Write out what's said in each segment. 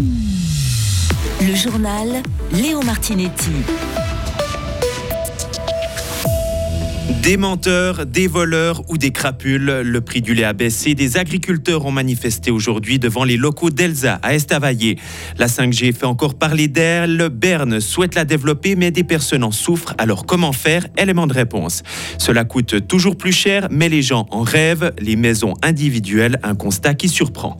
Le journal Léo Martinetti. Des menteurs, des voleurs ou des crapules, le prix du lait a baissé. Des agriculteurs ont manifesté aujourd'hui devant les locaux d'Elsa à Estavayer. La 5G fait encore parler d'elle. Berne souhaite la développer, mais des personnes en souffrent. Alors comment faire? Élément de réponse. Cela coûte toujours plus cher, mais les gens en rêvent. Les maisons individuelles, un constat qui surprend.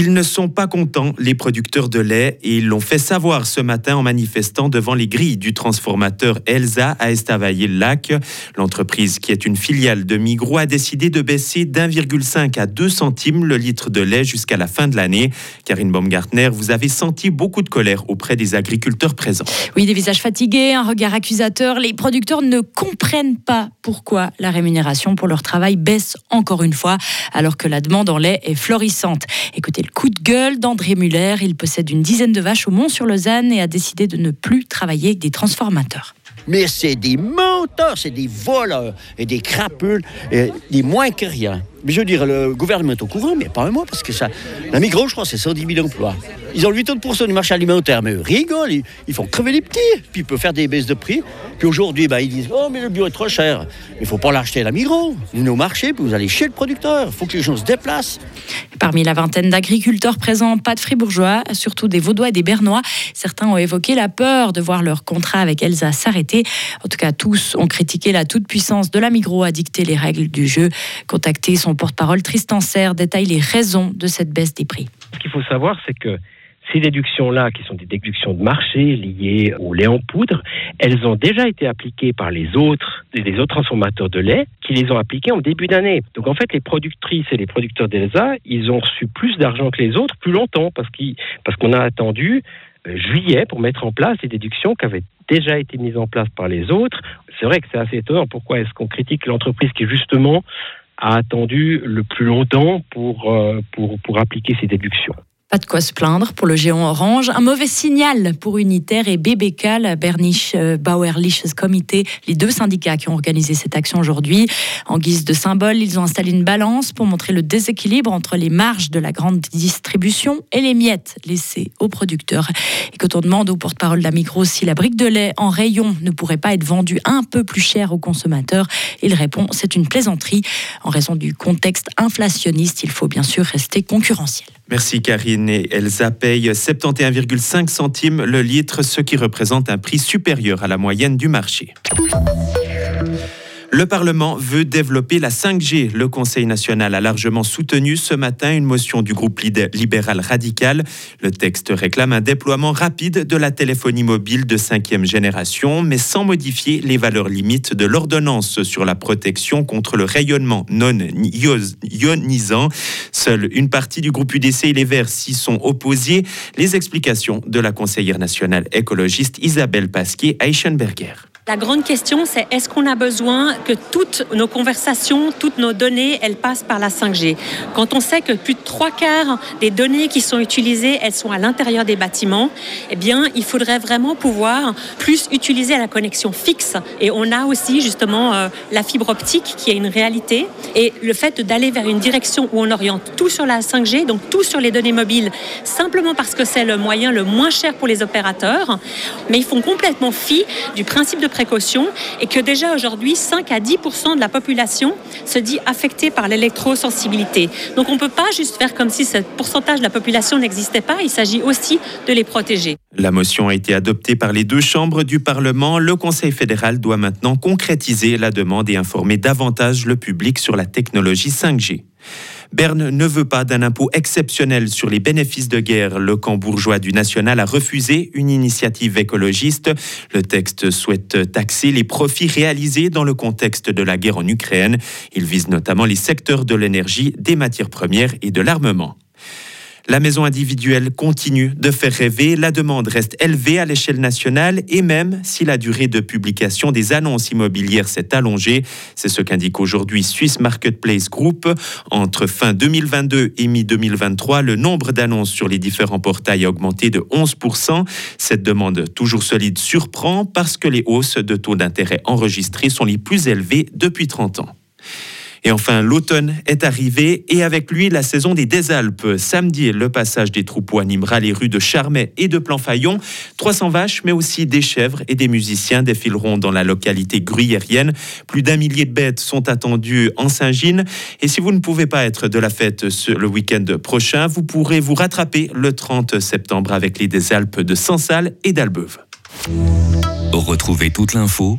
Ils ne sont pas contents, les producteurs de lait, et ils l'ont fait savoir ce matin en manifestant devant les grilles du transformateur Elsa à Estavayer-le-Lac. L'entreprise, qui est une filiale de Migros, a décidé de baisser d'1,5 à 2 centimes le litre de lait jusqu'à la fin de l'année. Karine Baumgartner, vous avez senti beaucoup de colère auprès des agriculteurs présents. Oui, des visages fatigués, un regard accusateur. Les producteurs ne comprennent pas pourquoi la rémunération pour leur travail baisse encore une fois, alors que la demande en lait est florissante. Écoutez coup de gueule d'André Muller. Il possède une dizaine de vaches au Mont-sur-Lausanne et a décidé de ne plus travailler avec des transformateurs. Mais c'est des menteurs, c'est des voleurs et des crapules, et des moins que rien. Mais je veux dire, le gouvernement est au courant, mais pas un parce que ça. La micro, je crois, c'est 110 000 emplois. Ils ont 80% du marché alimentaire, mais eux rigolent, ils, font crever les petits, puis ils peuvent faire des baisses de prix. Puis aujourd'hui, bah, ils disent Oh, mais le bio est trop cher. Il ne faut pas l'acheter à la Migros. Venez au marché, puis vous allez chez le producteur. Il faut que les gens se déplacent. Parmi la vingtaine d'agriculteurs présents, pas de fribourgeois, surtout des vaudois et des bernois. Certains ont évoqué la peur de voir leur contrat avec Elsa s'arrêter. En tout cas, tous ont critiqué la toute-puissance de la Migros à dicter les règles du jeu. Contacté son porte-parole Tristan Serre détaille les raisons de cette baisse des prix. Ce qu'il faut savoir, c'est que ces déductions-là, qui sont des déductions de marché liées au lait en poudre, elles ont déjà été appliquées par les autres, les autres transformateurs de lait, qui les ont appliquées en début d'année. Donc en fait, les productrices et les producteurs d'Elsa, ils ont reçu plus d'argent que les autres plus longtemps, parce qu'on parce qu'on a attendu euh, juillet pour mettre en place des déductions qui avaient déjà été mises en place par les autres. C'est vrai que c'est assez étonnant. Pourquoi est-ce qu'on critique l'entreprise qui justement a attendu le plus longtemps pour, euh, pour, pour appliquer ces déductions. Pas de quoi se plaindre pour le géant orange. Un mauvais signal pour Unitaire et BBK, la Bernisch euh, Bauerliches Comité, les deux syndicats qui ont organisé cette action aujourd'hui. En guise de symbole, ils ont installé une balance pour montrer le déséquilibre entre les marges de la grande distribution et les miettes laissées aux producteurs. Et quand on demande au porte-parole de la micro si la brique de lait en rayon ne pourrait pas être vendue un peu plus cher aux consommateurs, il répond c'est une plaisanterie. En raison du contexte inflationniste, il faut bien sûr rester concurrentiel. Merci Karine. Et Elsa paye 71,5 centimes le litre, ce qui représente un prix supérieur à la moyenne du marché. Le Parlement veut développer la 5G. Le Conseil national a largement soutenu ce matin une motion du groupe libéral radical. Le texte réclame un déploiement rapide de la téléphonie mobile de cinquième génération, mais sans modifier les valeurs limites de l'ordonnance sur la protection contre le rayonnement non ionisant. Seule une partie du groupe UDC et les Verts s'y sont opposés. Les explications de la conseillère nationale écologiste Isabelle Pasquier-Eichenberger. La grande question, c'est est-ce qu'on a besoin que toutes nos conversations, toutes nos données, elles passent par la 5G Quand on sait que plus de trois quarts des données qui sont utilisées, elles sont à l'intérieur des bâtiments, eh bien, il faudrait vraiment pouvoir plus utiliser la connexion fixe. Et on a aussi justement euh, la fibre optique qui est une réalité. Et le fait d'aller vers une direction où on oriente tout sur la 5G, donc tout sur les données mobiles, simplement parce que c'est le moyen le moins cher pour les opérateurs, mais ils font complètement fi du principe de et que déjà aujourd'hui 5 à 10 de la population se dit affectée par l'électrosensibilité. Donc on ne peut pas juste faire comme si ce pourcentage de la population n'existait pas, il s'agit aussi de les protéger. La motion a été adoptée par les deux chambres du Parlement. Le Conseil fédéral doit maintenant concrétiser la demande et informer davantage le public sur la technologie 5G. Berne ne veut pas d'un impôt exceptionnel sur les bénéfices de guerre. Le camp bourgeois du National a refusé une initiative écologiste. Le texte souhaite taxer les profits réalisés dans le contexte de la guerre en Ukraine. Il vise notamment les secteurs de l'énergie, des matières premières et de l'armement. La maison individuelle continue de faire rêver. La demande reste élevée à l'échelle nationale et même si la durée de publication des annonces immobilières s'est allongée, c'est ce qu'indique aujourd'hui Swiss Marketplace Group. Entre fin 2022 et mi-2023, le nombre d'annonces sur les différents portails a augmenté de 11%. Cette demande toujours solide surprend parce que les hausses de taux d'intérêt enregistrées sont les plus élevées depuis 30 ans. Et enfin, l'automne est arrivé et avec lui la saison des Désalpes. Samedi, le passage des troupeaux animera les rues de Charmet et de Planfaillon. 300 vaches, mais aussi des chèvres et des musiciens défileront dans la localité gruyérienne. Plus d'un millier de bêtes sont attendues en Saint-Gine. Et si vous ne pouvez pas être de la fête le week-end prochain, vous pourrez vous rattraper le 30 septembre avec les Désalpes de Sansal et d'Albeuve. Retrouvez toute l'info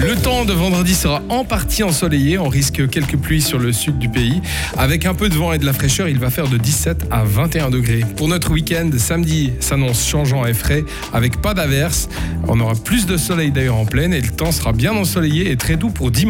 le temps de vendredi sera en partie ensoleillé. On risque quelques pluies sur le sud du pays. Avec un peu de vent et de la fraîcheur, il va faire de 17 à 21 degrés. Pour notre week-end, samedi s'annonce changeant et frais avec pas d'averse. On aura plus de soleil d'ailleurs en pleine et le temps sera bien ensoleillé et très doux pour dimanche.